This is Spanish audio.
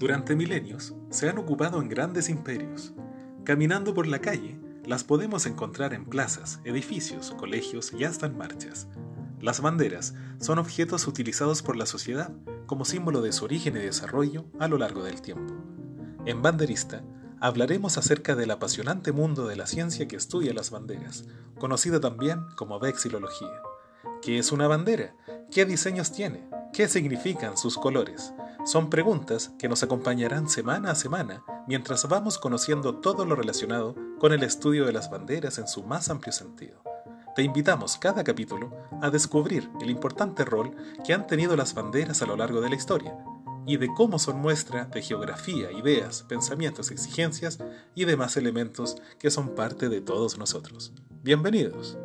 durante milenios, se han ocupado en grandes imperios. Caminando por la calle, las podemos encontrar en plazas, edificios, colegios y hasta en marchas. Las banderas son objetos utilizados por la sociedad como símbolo de su origen y desarrollo a lo largo del tiempo. En Banderista hablaremos acerca del apasionante mundo de la ciencia que estudia las banderas, conocida también como vexilología. ¿Qué es una bandera? ¿Qué diseños tiene? ¿Qué significan sus colores? Son preguntas que nos acompañarán semana a semana mientras vamos conociendo todo lo relacionado con el estudio de las banderas en su más amplio sentido. Te invitamos cada capítulo a descubrir el importante rol que han tenido las banderas a lo largo de la historia y de cómo son muestra de geografía, ideas, pensamientos, exigencias y demás elementos que son parte de todos nosotros. Bienvenidos.